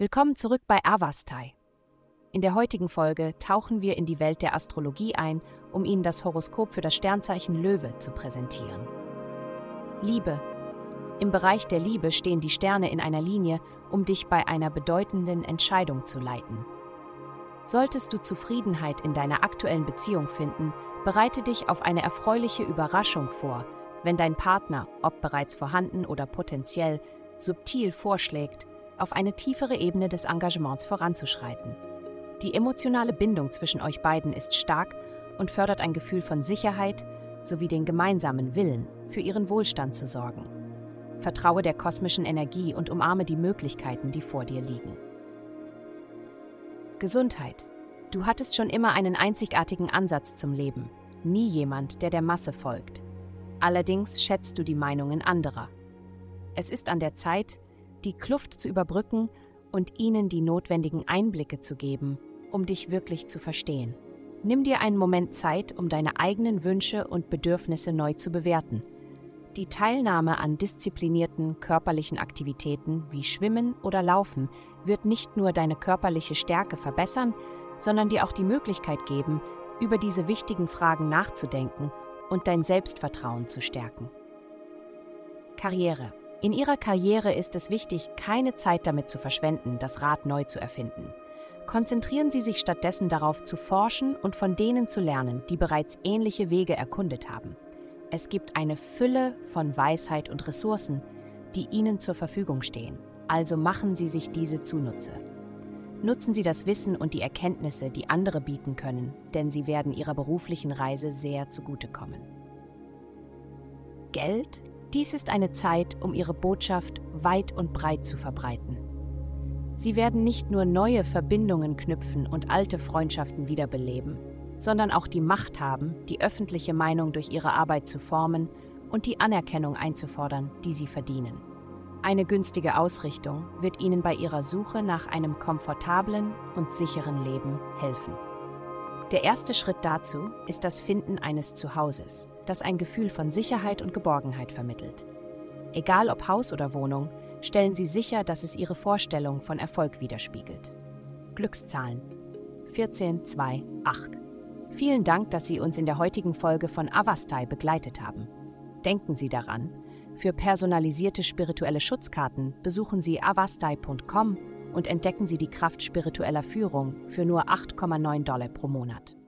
Willkommen zurück bei Avastai. In der heutigen Folge tauchen wir in die Welt der Astrologie ein, um Ihnen das Horoskop für das Sternzeichen Löwe zu präsentieren. Liebe. Im Bereich der Liebe stehen die Sterne in einer Linie, um dich bei einer bedeutenden Entscheidung zu leiten. Solltest du Zufriedenheit in deiner aktuellen Beziehung finden, bereite dich auf eine erfreuliche Überraschung vor, wenn dein Partner, ob bereits vorhanden oder potenziell, subtil vorschlägt, auf eine tiefere Ebene des Engagements voranzuschreiten. Die emotionale Bindung zwischen euch beiden ist stark und fördert ein Gefühl von Sicherheit sowie den gemeinsamen Willen, für ihren Wohlstand zu sorgen. Vertraue der kosmischen Energie und umarme die Möglichkeiten, die vor dir liegen. Gesundheit. Du hattest schon immer einen einzigartigen Ansatz zum Leben, nie jemand, der der Masse folgt. Allerdings schätzt du die Meinungen anderer. Es ist an der Zeit, die Kluft zu überbrücken und ihnen die notwendigen Einblicke zu geben, um dich wirklich zu verstehen. Nimm dir einen Moment Zeit, um deine eigenen Wünsche und Bedürfnisse neu zu bewerten. Die Teilnahme an disziplinierten körperlichen Aktivitäten wie Schwimmen oder Laufen wird nicht nur deine körperliche Stärke verbessern, sondern dir auch die Möglichkeit geben, über diese wichtigen Fragen nachzudenken und dein Selbstvertrauen zu stärken. Karriere. In Ihrer Karriere ist es wichtig, keine Zeit damit zu verschwenden, das Rad neu zu erfinden. Konzentrieren Sie sich stattdessen darauf zu forschen und von denen zu lernen, die bereits ähnliche Wege erkundet haben. Es gibt eine Fülle von Weisheit und Ressourcen, die Ihnen zur Verfügung stehen, also machen Sie sich diese zunutze. Nutzen Sie das Wissen und die Erkenntnisse, die andere bieten können, denn sie werden Ihrer beruflichen Reise sehr zugutekommen. Geld dies ist eine Zeit, um ihre Botschaft weit und breit zu verbreiten. Sie werden nicht nur neue Verbindungen knüpfen und alte Freundschaften wiederbeleben, sondern auch die Macht haben, die öffentliche Meinung durch ihre Arbeit zu formen und die Anerkennung einzufordern, die sie verdienen. Eine günstige Ausrichtung wird ihnen bei ihrer Suche nach einem komfortablen und sicheren Leben helfen. Der erste Schritt dazu ist das Finden eines Zuhauses, das ein Gefühl von Sicherheit und Geborgenheit vermittelt. Egal ob Haus oder Wohnung, stellen Sie sicher, dass es Ihre Vorstellung von Erfolg widerspiegelt. Glückszahlen 1428. Vielen Dank, dass Sie uns in der heutigen Folge von Avastai begleitet haben. Denken Sie daran, für personalisierte spirituelle Schutzkarten besuchen Sie avastai.com und entdecken Sie die Kraft spiritueller Führung für nur 8,9 Dollar pro Monat.